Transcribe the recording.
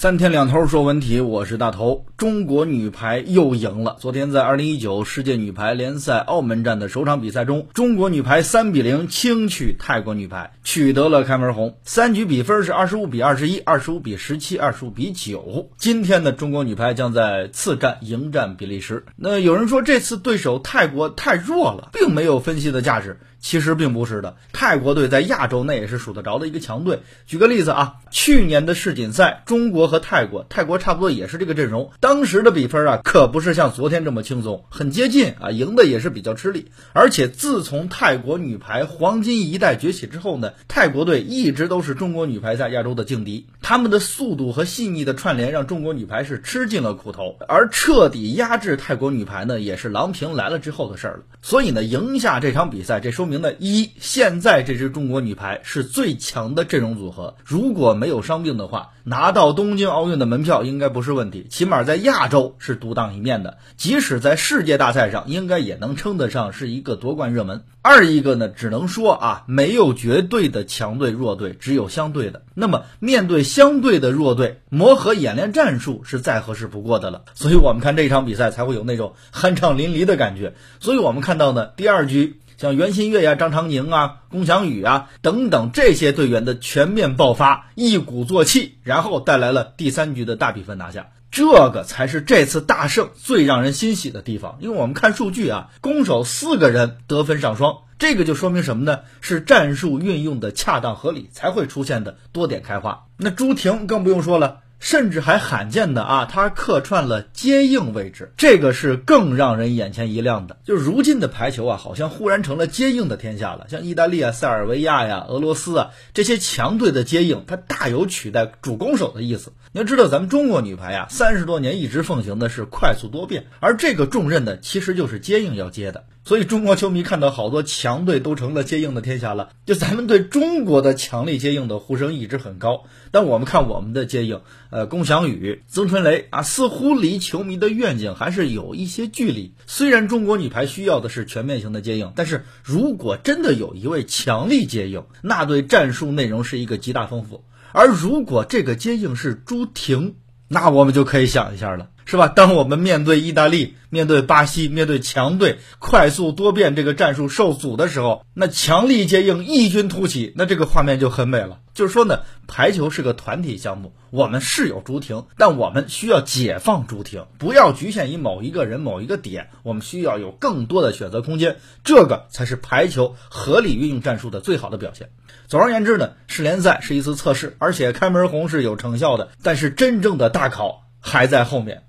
三天两头说问题，我是大头。中国女排又赢了。昨天在二零一九世界女排联赛澳门站的首场比赛中，中国女排三比零轻取泰国女排，取得了开门红。三局比分是二十五比二十一、二十五比十七、二十五比九。今天的中国女排将在次战迎战比利时。那有人说这次对手泰国太弱了，并没有分析的价值。其实并不是的，泰国队在亚洲那也是数得着的一个强队。举个例子啊，去年的世锦赛，中国和泰国，泰国差不多也是这个阵容，当时的比分啊，可不是像昨天这么轻松，很接近啊，赢的也是比较吃力。而且自从泰国女排黄金一代崛起之后呢，泰国队一直都是中国女排在亚洲的劲敌，他们的速度和细腻的串联让中国女排是吃尽了苦头，而彻底压制泰国女排呢，也是郎平来了之后的事儿了。所以呢，赢下这场比赛，这说明呢，一现在这支中国女排是最强的阵容组合。如果没有伤病的话，拿到东东京奥运的门票应该不是问题，起码在亚洲是独当一面的。即使在世界大赛上，应该也能称得上是一个夺冠热门。二一个呢，只能说啊，没有绝对的强队弱队，只有相对的。那么面对相对的弱队，磨合演练战术是再合适不过的了。所以我们看这场比赛才会有那种酣畅淋漓的感觉。所以我们看到呢，第二局像袁心玥呀、张常宁啊、龚翔宇啊等等这些队员的全面爆发，一鼓作气，然后带来了第三局的大比分拿下。这个才是这次大胜最让人欣喜的地方，因为我们看数据啊，攻守四个人得分上双，这个就说明什么呢？是战术运用的恰当合理，才会出现的多点开花。那朱婷更不用说了。甚至还罕见的啊，他客串了接应位置，这个是更让人眼前一亮的。就如今的排球啊，好像忽然成了接应的天下了。像意大利啊、塞尔维亚呀、俄罗斯啊这些强队的接应，它大有取代主攻手的意思。你要知道，咱们中国女排啊，三十多年一直奉行的是快速多变，而这个重任呢，其实就是接应要接的。所以中国球迷看到好多强队都成了接应的天下了，就咱们对中国的强力接应的呼声一直很高。但我们看我们的接应，呃，龚翔宇、曾春雷啊，似乎离球迷的愿景还是有一些距离。虽然中国女排需要的是全面型的接应，但是如果真的有一位强力接应，那对战术内容是一个极大丰富。而如果这个接应是朱婷，那我们就可以想一下了。是吧？当我们面对意大利、面对巴西、面对强队，快速多变这个战术受阻的时候，那强力接应异军突起，那这个画面就很美了。就是说呢，排球是个团体项目，我们是有朱婷，但我们需要解放朱婷，不要局限于某一个人、某一个点，我们需要有更多的选择空间，这个才是排球合理运用战术的最好的表现。总而言之呢，世联赛是一次测试，而且开门红是有成效的，但是真正的大考还在后面。